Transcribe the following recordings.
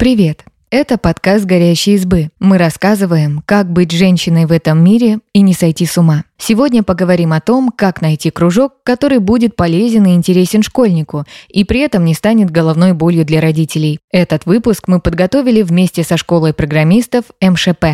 Привет! Это подкаст «Горящие избы». Мы рассказываем, как быть женщиной в этом мире и не сойти с ума. Сегодня поговорим о том, как найти кружок, который будет полезен и интересен школьнику, и при этом не станет головной болью для родителей. Этот выпуск мы подготовили вместе со школой программистов МШП.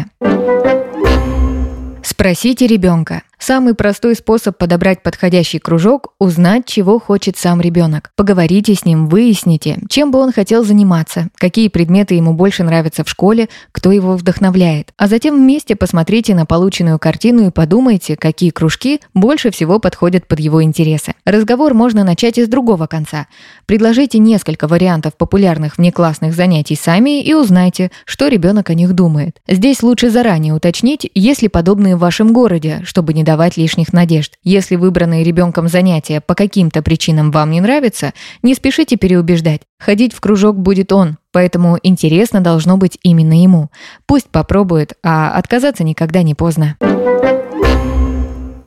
Спросите ребенка. Самый простой способ подобрать подходящий кружок – узнать, чего хочет сам ребенок. Поговорите с ним, выясните, чем бы он хотел заниматься, какие предметы ему больше нравятся в школе, кто его вдохновляет. А затем вместе посмотрите на полученную картину и подумайте, какие кружки больше всего подходят под его интересы. Разговор можно начать и с другого конца. Предложите несколько вариантов популярных внеклассных занятий сами и узнайте, что ребенок о них думает. Здесь лучше заранее уточнить, есть ли подобные в вашем городе, чтобы не давать лишних надежд. Если выбранные ребенком занятия по каким-то причинам вам не нравятся, не спешите переубеждать. Ходить в кружок будет он, поэтому интересно должно быть именно ему. Пусть попробует, а отказаться никогда не поздно.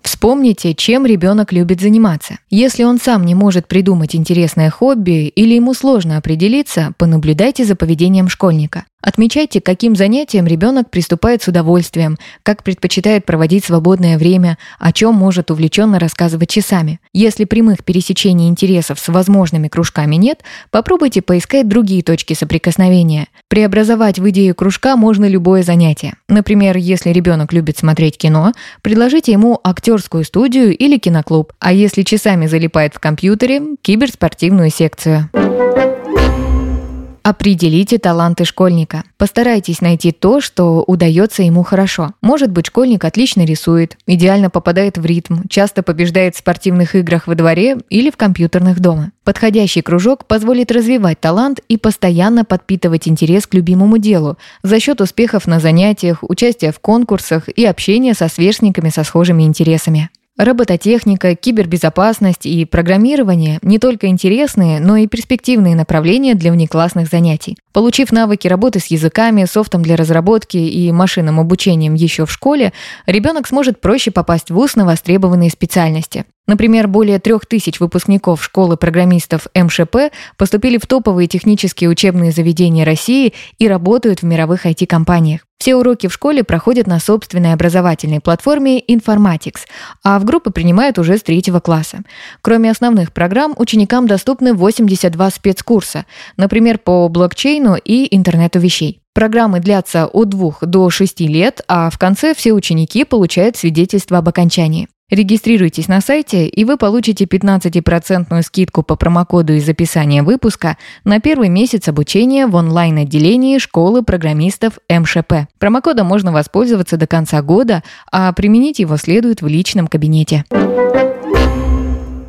Вспомните, чем ребенок любит заниматься. Если он сам не может придумать интересное хобби или ему сложно определиться, понаблюдайте за поведением школьника. Отмечайте, каким занятиям ребенок приступает с удовольствием, как предпочитает проводить свободное время, о чем может увлеченно рассказывать часами. Если прямых пересечений интересов с возможными кружками нет, попробуйте поискать другие точки соприкосновения. Преобразовать в идею кружка можно любое занятие. Например, если ребенок любит смотреть кино, предложите ему актерскую студию или киноклуб, а если часами залипает в компьютере – киберспортивную секцию. Определите таланты школьника. Постарайтесь найти то, что удается ему хорошо. Может быть, школьник отлично рисует, идеально попадает в ритм, часто побеждает в спортивных играх во дворе или в компьютерных дома. Подходящий кружок позволит развивать талант и постоянно подпитывать интерес к любимому делу за счет успехов на занятиях, участия в конкурсах и общения со сверстниками со схожими интересами. Робототехника, кибербезопасность и программирование – не только интересные, но и перспективные направления для внеклассных занятий. Получив навыки работы с языками, софтом для разработки и машинным обучением еще в школе, ребенок сможет проще попасть в ВУЗ на востребованные специальности. Например, более трех тысяч выпускников школы программистов МШП поступили в топовые технические учебные заведения России и работают в мировых IT-компаниях. Все уроки в школе проходят на собственной образовательной платформе Informatics, а в группы принимают уже с третьего класса. Кроме основных программ, ученикам доступны 82 спецкурса, например, по блокчейну и интернету вещей. Программы длятся от 2 до 6 лет, а в конце все ученики получают свидетельство об окончании. Регистрируйтесь на сайте, и вы получите 15% скидку по промокоду из описания выпуска на первый месяц обучения в онлайн-отделении школы программистов МШП. Промокодом можно воспользоваться до конца года, а применить его следует в личном кабинете.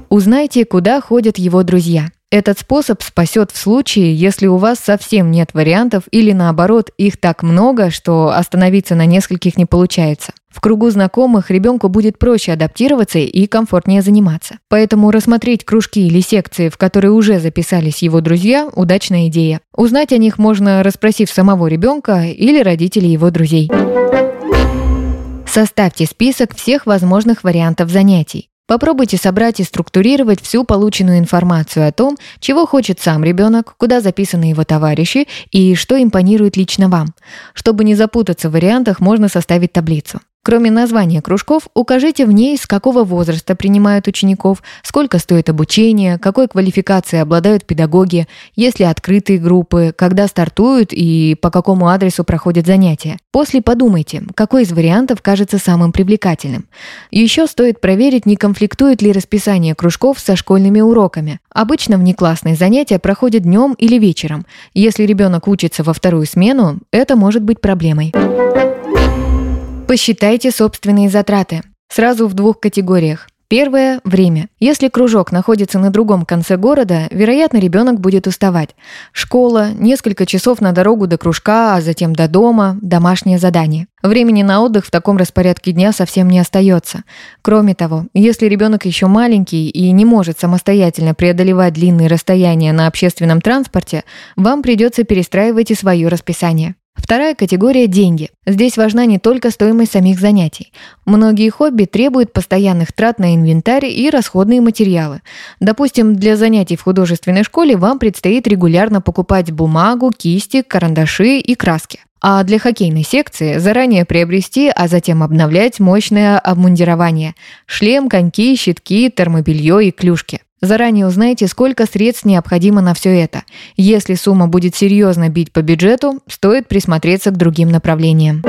Узнайте, куда ходят его друзья. Этот способ спасет в случае, если у вас совсем нет вариантов или наоборот их так много, что остановиться на нескольких не получается. В кругу знакомых ребенку будет проще адаптироваться и комфортнее заниматься. Поэтому рассмотреть кружки или секции, в которые уже записались его друзья, удачная идея. Узнать о них можно, расспросив самого ребенка или родителей его друзей. Составьте список всех возможных вариантов занятий. Попробуйте собрать и структурировать всю полученную информацию о том, чего хочет сам ребенок, куда записаны его товарищи и что импонирует лично вам. Чтобы не запутаться в вариантах, можно составить таблицу. Кроме названия кружков, укажите в ней, с какого возраста принимают учеников, сколько стоит обучение, какой квалификацией обладают педагоги, есть ли открытые группы, когда стартуют и по какому адресу проходят занятия. После подумайте, какой из вариантов кажется самым привлекательным. Еще стоит проверить, не конфликтует ли расписание кружков со школьными уроками. Обычно внеклассные занятия проходят днем или вечером. Если ребенок учится во вторую смену, это может быть проблемой. Посчитайте собственные затраты. Сразу в двух категориях. Первое – время. Если кружок находится на другом конце города, вероятно, ребенок будет уставать. Школа, несколько часов на дорогу до кружка, а затем до дома, домашнее задание. Времени на отдых в таком распорядке дня совсем не остается. Кроме того, если ребенок еще маленький и не может самостоятельно преодолевать длинные расстояния на общественном транспорте, вам придется перестраивать и свое расписание. Вторая категория – деньги. Здесь важна не только стоимость самих занятий. Многие хобби требуют постоянных трат на инвентарь и расходные материалы. Допустим, для занятий в художественной школе вам предстоит регулярно покупать бумагу, кисти, карандаши и краски. А для хоккейной секции заранее приобрести, а затем обновлять мощное обмундирование – шлем, коньки, щитки, термобелье и клюшки. Заранее узнайте, сколько средств необходимо на все это. Если сумма будет серьезно бить по бюджету, стоит присмотреться к другим направлениям.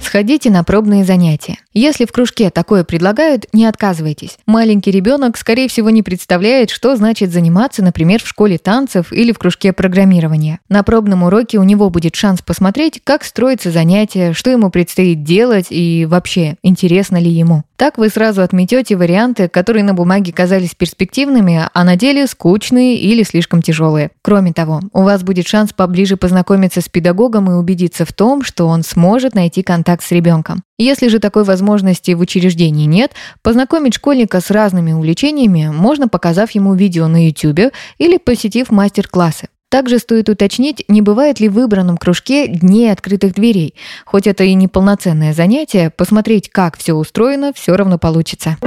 Сходите на пробные занятия. Если в кружке такое предлагают, не отказывайтесь. Маленький ребенок, скорее всего, не представляет, что значит заниматься, например, в школе танцев или в кружке программирования. На пробном уроке у него будет шанс посмотреть, как строится занятие, что ему предстоит делать и вообще, интересно ли ему. Так вы сразу отметете варианты, которые на бумаге казались перспективными, а на деле скучные или слишком тяжелые. Кроме того, у вас будет шанс поближе познакомиться с педагогом и убедиться в том, что он сможет найти контакт с ребенком. Если же такой возможности в учреждении нет, познакомить школьника с разными увлечениями можно, показав ему видео на YouTube или посетив мастер-классы. Также стоит уточнить, не бывает ли в выбранном кружке дней открытых дверей. Хоть это и не полноценное занятие, посмотреть, как все устроено, все равно получится.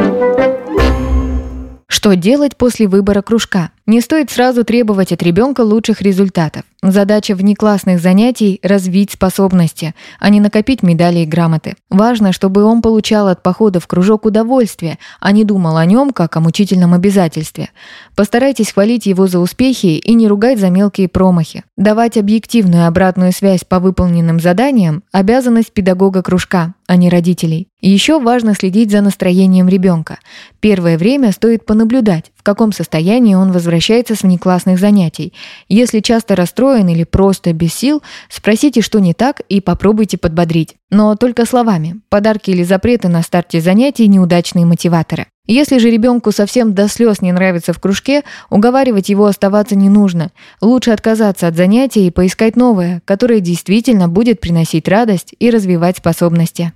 Что делать после выбора кружка? Не стоит сразу требовать от ребенка лучших результатов. Задача внеклассных занятий – развить способности, а не накопить медали и грамоты. Важно, чтобы он получал от похода в кружок удовольствие, а не думал о нем как о мучительном обязательстве. Постарайтесь хвалить его за успехи и не ругать за мелкие промахи. Давать объективную обратную связь по выполненным заданиям – обязанность педагога кружка, а не родителей. еще важно следить за настроением ребенка. Первое время стоит понаблюдать, каком состоянии он возвращается с внеклассных занятий. Если часто расстроен или просто без сил, спросите, что не так, и попробуйте подбодрить. Но только словами. Подарки или запреты на старте занятий – неудачные мотиваторы. Если же ребенку совсем до слез не нравится в кружке, уговаривать его оставаться не нужно. Лучше отказаться от занятий и поискать новое, которое действительно будет приносить радость и развивать способности.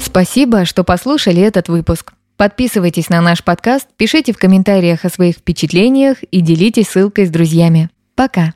Спасибо, что послушали этот выпуск. Подписывайтесь на наш подкаст, пишите в комментариях о своих впечатлениях и делитесь ссылкой с друзьями. Пока!